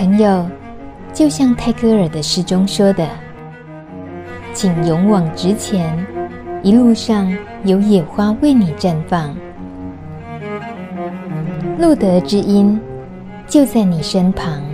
朋友，就像泰戈尔的诗中说的，请勇往直前，一路上有野花为你绽放，路德之音就在你身旁。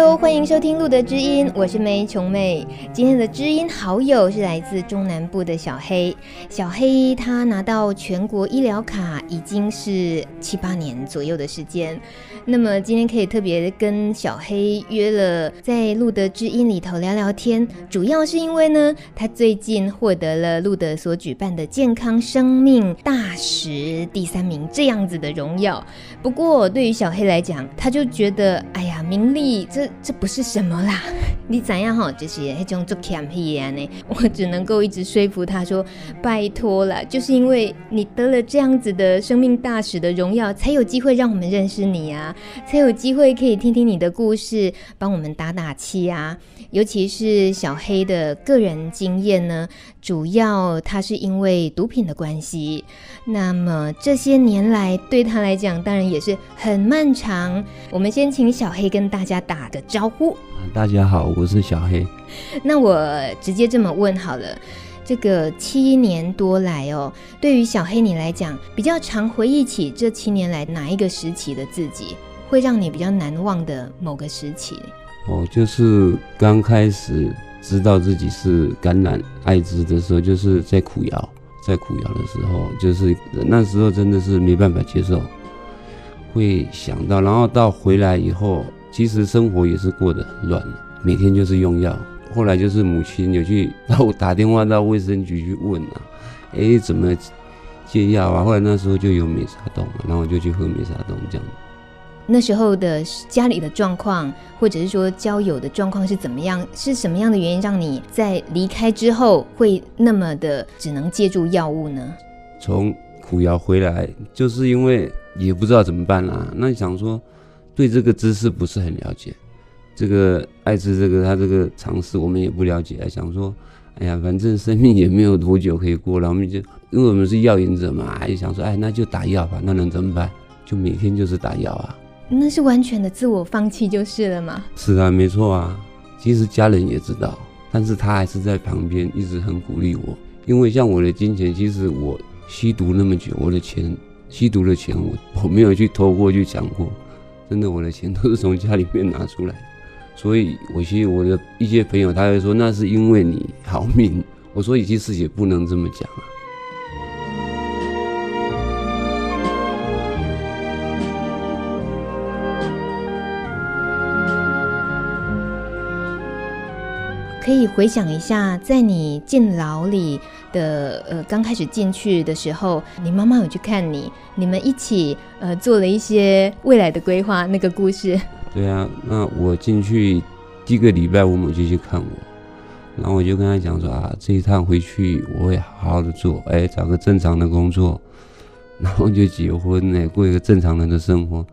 Hello，欢迎收听《路德知音》，我是梅琼妹。今天的知音好友是来自中南部的小黑。小黑他拿到全国医疗卡已经是七八年左右的时间。那么今天可以特别跟小黑约了在《路德知音》里头聊聊天，主要是因为呢，他最近获得了路德所举办的健康生命大使第三名这样子的荣耀。不过对于小黑来讲，他就觉得，哎呀，名利。这这不是什么啦，你怎样哈？就是那种做谦虚的呢，我只能够一直说服他说：“拜托了，就是因为你得了这样子的生命大使的荣耀，才有机会让我们认识你啊，才有机会可以听听你的故事，帮我们打打气啊。尤其是小黑的个人经验呢，主要他是因为毒品的关系，那么这些年来对他来讲，当然也是很漫长。我们先请小黑跟大家打。的招呼，大家好，我是小黑。那我直接这么问好了，这个七年多来哦，对于小黑你来讲，比较常回忆起这七年来哪一个时期的自己，会让你比较难忘的某个时期？哦，就是刚开始知道自己是感染艾滋的时候，就是在苦窑，在苦窑的时候，就是那时候真的是没办法接受，会想到，然后到回来以后。其实生活也是过得很乱，每天就是用药。后来就是母亲有去，然后打电话到卫生局去问啊，哎，怎么戒药啊？后来那时候就有美沙酮，然后我就去喝美沙酮这样。那时候的家里的状况，或者是说交友的状况是怎么样？是什么样的原因让你在离开之后会那么的只能借助药物呢？从苦窑回来，就是因为也不知道怎么办啦、啊。那你想说？对这个知识不是很了解，这个艾滋这个他这个常识我们也不了解，还想说，哎呀，反正生命也没有多久可以过了，我们就因为我们是药瘾者嘛，还想说，哎，那就打药吧，那能怎么办？就每天就是打药啊。那是完全的自我放弃就是了吗？是啊，没错啊。其实家人也知道，但是他还是在旁边一直很鼓励我，因为像我的金钱，其实我吸毒那么久，我的钱吸毒的钱我我没有去偷过去抢过。真的，我的钱都是从家里面拿出来，所以我其实我的一些朋友他会说，那是因为你好命。我说，其实也不能这么讲啊。可以回想一下，在你进牢里的呃刚开始进去的时候，你妈妈有去看你，你们一起呃做了一些未来的规划，那个故事。对啊，那我进去第一个礼拜，我母亲去看我，然后我就跟她讲说啊，这一趟回去我会好好的做，哎，找个正常的工作，然后就结婚，呢，过一个正常人的生活。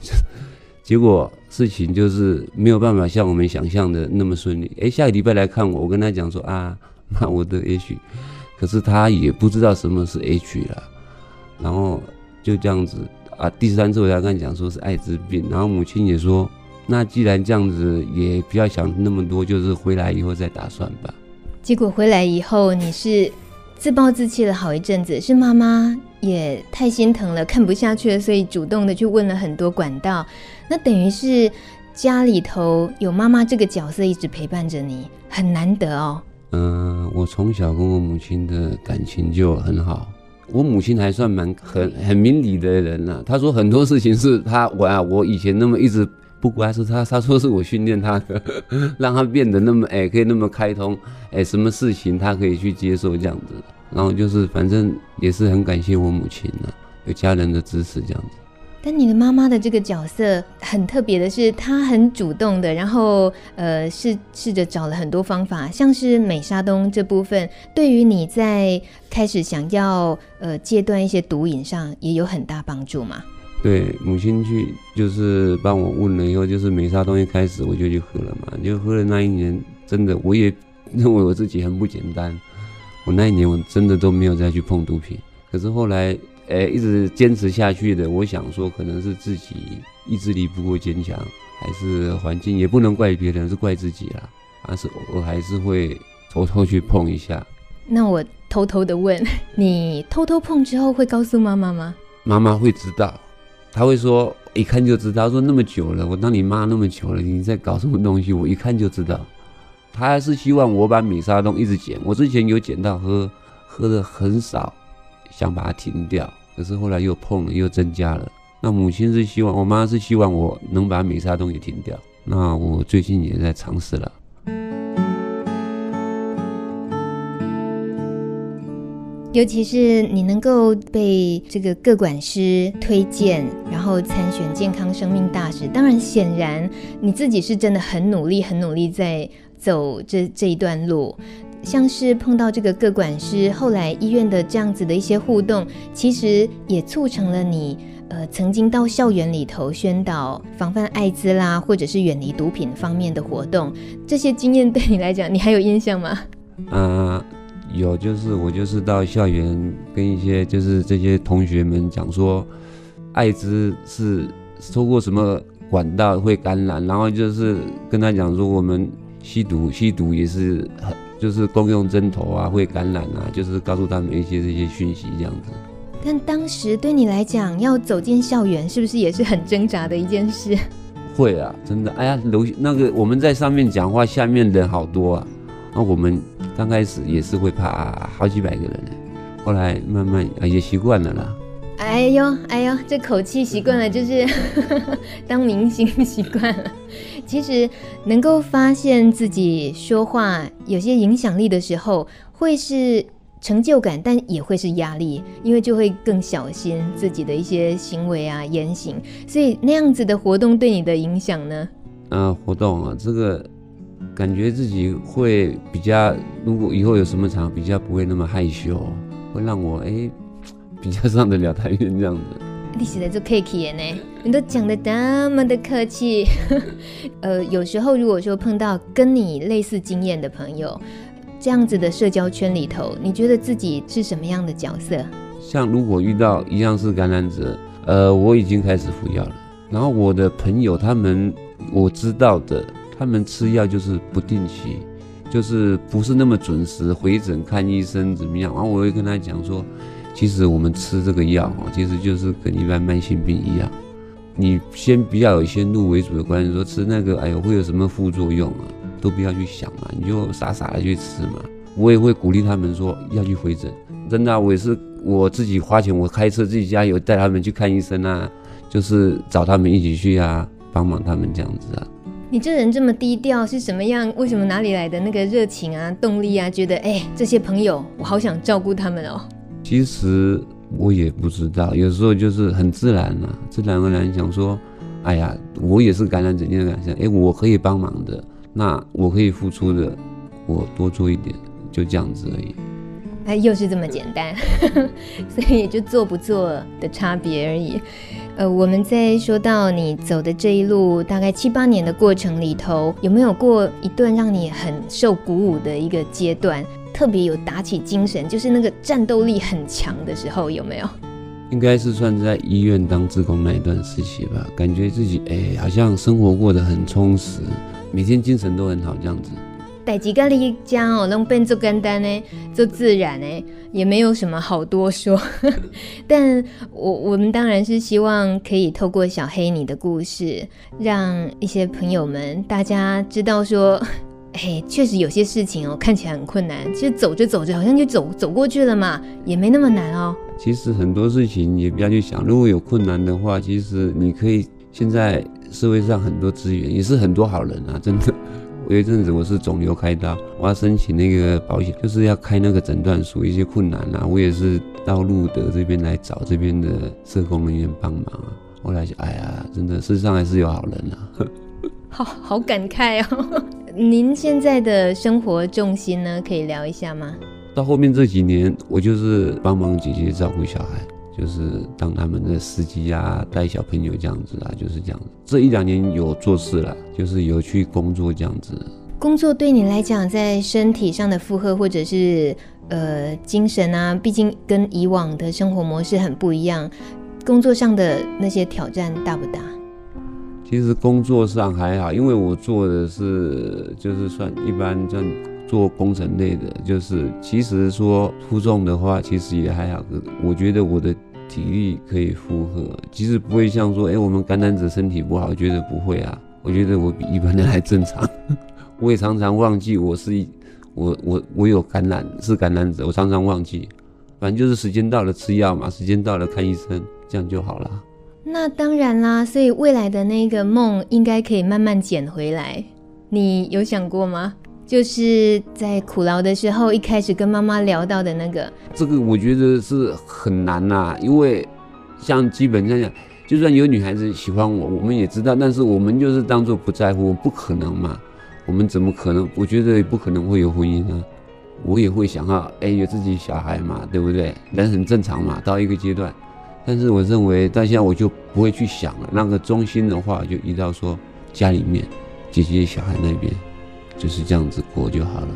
结果事情就是没有办法像我们想象的那么顺利。哎，下个礼拜来看我，我跟他讲说啊，那我的 H，可是他也不知道什么是 H 了，然后就这样子啊。第三次我才跟他讲说是艾滋病，然后母亲也说，那既然这样子，也不要想那么多，就是回来以后再打算吧。结果回来以后，你是自暴自弃了好一阵子，是妈妈也太心疼了，看不下去了，所以主动的去问了很多管道。那等于是家里头有妈妈这个角色一直陪伴着你，很难得哦。嗯，我从小跟我母亲的感情就很好。我母亲还算蛮很很明理的人呐。她说很多事情是她我啊，我以前那么一直不乖，是她她说是我训练她的，让她变得那么哎，可以那么开通哎，什么事情她可以去接受这样子。然后就是反正也是很感谢我母亲呐，有家人的支持这样子。但你的妈妈的这个角色很特别的是，她很主动的，然后呃试试着找了很多方法，像是美沙酮这部分，对于你在开始想要呃戒断一些毒瘾上也有很大帮助嘛？对，母亲去就是帮我问了以后，就是美沙东一开始我就去喝了嘛，就喝了那一年，真的我也认为我自己很不简单，我那一年我真的都没有再去碰毒品，可是后来。呃、欸，一直坚持下去的，我想说可能是自己意志力不够坚强，还是环境，也不能怪别人，是怪自己啦。但是我还是会偷偷去碰一下。那我偷偷的问，你偷偷碰之后会告诉妈妈吗？妈妈会知道，她会说一看就知道。说那么久了，我当你妈那么久了，你在搞什么东西？我一看就知道。她还是希望我把米沙东一直减。我之前有减到喝，喝的很少，想把它停掉，可是后来又碰了，又增加了。那母亲是希望，我妈是希望我能把美沙酮也停掉。那我最近也在尝试了。尤其是你能够被这个各管师推荐，然后参选健康生命大使，当然显然你自己是真的很努力、很努力在走这这一段路。像是碰到这个个管师，后来医院的这样子的一些互动，其实也促成了你呃曾经到校园里头宣导防范艾滋啦，或者是远离毒品方面的活动。这些经验对你来讲，你还有印象吗？啊。有，就是我就是到校园跟一些就是这些同学们讲说，艾滋是透过什么管道会感染，然后就是跟他讲说，我们吸毒吸毒也是很就是共用针头啊会感染啊，就是告诉他们一些这些讯息这样子。但当时对你来讲，要走进校园是不是也是很挣扎的一件事？会啊，真的，哎呀，楼那个我们在上面讲话，下面人好多啊。那我们刚开始也是会怕好几百个人呢，后来慢慢也习惯了啦。哎呦哎呦，这口气习惯了，就是 当明星习惯了。其实能够发现自己说话有些影响力的时候，会是成就感，但也会是压力，因为就会更小心自己的一些行为啊言行。所以那样子的活动对你的影响呢？啊、呃，活动啊，这个。感觉自己会比较，如果以后有什么场，比较不会那么害羞，会让我哎、欸、比较上得了台面这样子。你现在就客气呢，你都讲得那么的客气。呃，有时候如果说碰到跟你类似经验的朋友，这样子的社交圈里头，你觉得自己是什么样的角色？像如果遇到一样是感染者，呃，我已经开始服药了，然后我的朋友他们我知道的。他们吃药就是不定期，就是不是那么准时回诊看医生怎么样？然后我会跟他讲说，其实我们吃这个药哦，其实就是跟一般慢性病一样。你先比较有先入为主的观念，说吃那个，哎呦会有什么副作用啊？都不要去想嘛，你就傻傻的去吃嘛。我也会鼓励他们说要去回诊，真的啊，我也是我自己花钱，我开车自己加油带他们去看医生啊，就是找他们一起去啊，帮忙他们这样子啊。你这人这么低调是什么样？为什么哪里来的那个热情啊、动力啊？觉得哎、欸，这些朋友我好想照顾他们哦。其实我也不知道，有时候就是很自然啊，自然而然想说，哎呀，我也是感染者，你的感想，哎，我可以帮忙的，那我可以付出的，我多做一点，就这样子而已。哎，又是这么简单，所以也就做不做的差别而已。呃，我们在说到你走的这一路，大概七八年的过程里头，有没有过一段让你很受鼓舞的一个阶段？特别有打起精神，就是那个战斗力很强的时候，有没有？应该是算在医院当职工那一段时期吧，感觉自己哎，好像生活过得很充实，每天精神都很好，这样子。代志甲你讲哦，拢变做简单呢，做自然呢，也没有什么好多说。但我我们当然是希望可以透过小黑你的故事，让一些朋友们大家知道说，哎，确实有些事情哦，看起来很困难，其实走着走着好像就走走过去了嘛，也没那么难哦。其实很多事情也不要去想，如果有困难的话，其实你可以现在社会上很多资源，也是很多好人啊，真的。我有一阵子我是肿瘤开刀，我要申请那个保险，就是要开那个诊断书，一些困难啊，我也是到路德这边来找这边的社工人员帮忙啊。后来就哎呀，真的世上还是有好人啊。好好感慨哦。您现在的生活重心呢？可以聊一下吗？到后面这几年，我就是帮忙姐姐照顾小孩。就是当他们的司机啊，带小朋友这样子啊，就是这样子。这一两年有做事了，就是有去工作这样子。工作对你来讲，在身体上的负荷或者是呃精神啊，毕竟跟以往的生活模式很不一样。工作上的那些挑战大不大？其实工作上还好，因为我做的是就是算一般算做工程类的，就是其实说负重的话，其实也还好。我觉得我的体力可以负荷，其实不会像说，哎，我们感染者身体不好，我觉得不会啊。我觉得我比一般人还正常。我也常常忘记我是一我我我有感染是感染者，我常常忘记。反正就是时间到了吃药嘛，时间到了看医生，这样就好了。那当然啦，所以未来的那个梦应该可以慢慢捡回来。你有想过吗？就是在苦劳的时候，一开始跟妈妈聊到的那个。这个我觉得是很难呐、因为像基本上，就算有女孩子喜欢我，我们也知道，但是我们就是当做不在乎，不可能嘛。我们怎么可能？我觉得也不可能会有婚姻啊。我也会想要，哎，有自己小孩嘛，对不对？人很正常嘛，到一个阶段。但是我认为，但现在我就不会去想了。那个中心的话，就移到说家里面，姐姐小孩那边，就是这样子过就好了。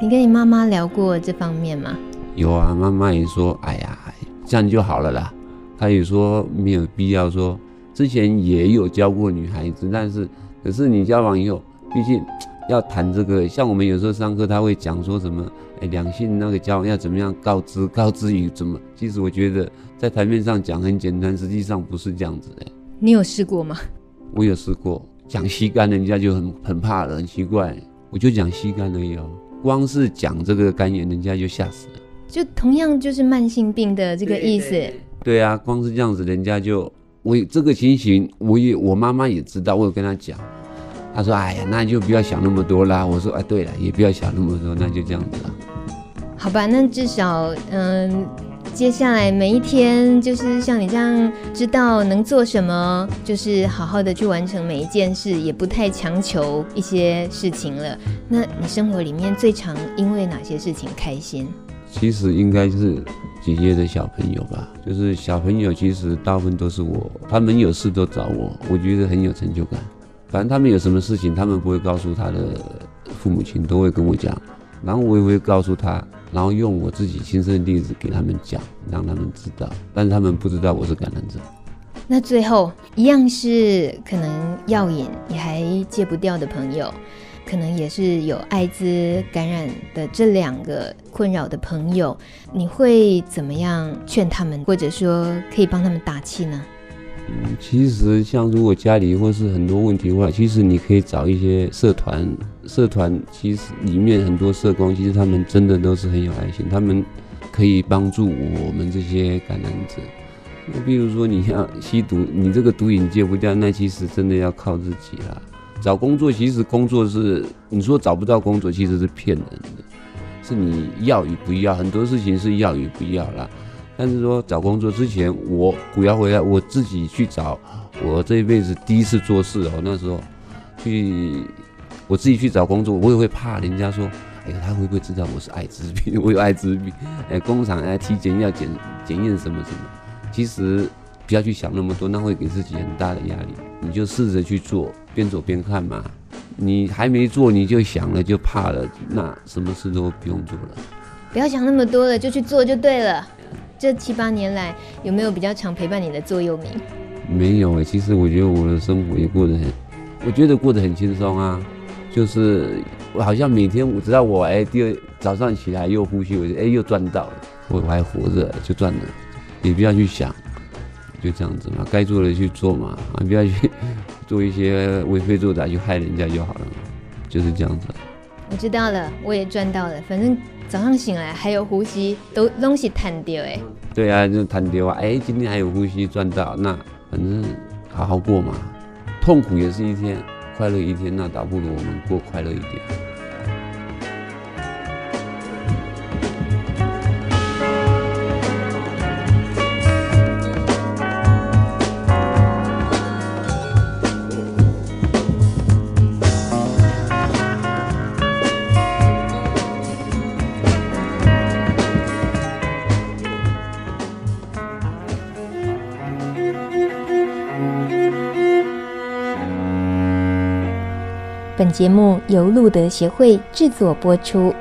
你跟你妈妈聊过这方面吗？有啊，妈妈也说，哎呀，这样就好了啦。她也说没有必要说，之前也有教过女孩子，但是可是你交往以后，毕竟。要谈这个，像我们有时候上课，他会讲说什么？哎，两性那个交往要怎么样告知？告知于怎么？其实我觉得在台面上讲很简单，实际上不是这样子的。你有试过吗？我有试过，讲吸干，人家就很很怕了，很奇怪。我就讲吸干而已哦，光是讲这个肝炎，人家就吓死了。就同样就是慢性病的这个意思。对，对，对，啊，光是这样子，人家就我这个情形，我也我妈妈也知道，我有跟她讲。他说：“哎呀，那就不要想那么多啦。”我说：“哎，对了，也不要想那么多，那就这样子了。”好吧，那至少，嗯，接下来每一天就是像你这样，知道能做什么，就是好好的去完成每一件事，也不太强求一些事情了。那你生活里面最常因为哪些事情开心？其实应该是姐姐的小朋友吧，就是小朋友，其实大部分都是我，他们有事都找我，我觉得很有成就感。反正他们有什么事情，他们不会告诉他的父母亲，都会跟我讲，然后我也会告诉他，然后用我自己亲身的例子给他们讲，让他们知道。但是他们不知道我是感染者。那最后一样是可能药瘾你还戒不掉的朋友，可能也是有艾滋感染的这两个困扰的朋友，你会怎么样劝他们，或者说可以帮他们打气呢？嗯，其实像如果家里或是很多问题的话，其实你可以找一些社团，社团其实里面很多社工，其实他们真的都是很有爱心，他们可以帮助我们这些感染者。那比如说你要吸毒，你这个毒瘾戒不掉，那其实真的要靠自己啦。找工作，其实工作是你说找不到工作，其实是骗人的，是你要与不要，很多事情是要与不要啦。但是说找工作之前，我我要回来，我自己去找。我这一辈子第一次做事哦，那时候去我自己去找工作，我也会怕人家说，哎呀，他会不会知道我是艾滋病？我有艾滋病？哎，工厂来体检要检检验什么什么？其实不要去想那么多，那会给自己很大的压力。你就试着去做，边走边看嘛。你还没做你就想了就怕了，那什么事都不用做了。不要想那么多了，就去做就对了。这七八年来，有没有比较常陪伴你的座右铭？没有诶，其实我觉得我的生活也过得很，我觉得过得很轻松啊。就是我好像每天，我知道我哎，第二早上起来又呼吸，我就哎又赚到了，我我还活着就赚了，也不要去想，就这样子嘛，该做的去做嘛，啊，不要去做一些为非作歹去害人家就好了嘛，就是这样子。我知道了，我也赚到了，反正。早上醒来还有呼吸，都东西弹掉哎。对啊，就弹掉啊！哎，今天还有呼吸赚到，那反正好好过嘛。痛苦也是一天，快乐一天，那倒不如我们过快乐一点。本节目由路德协会制作播出。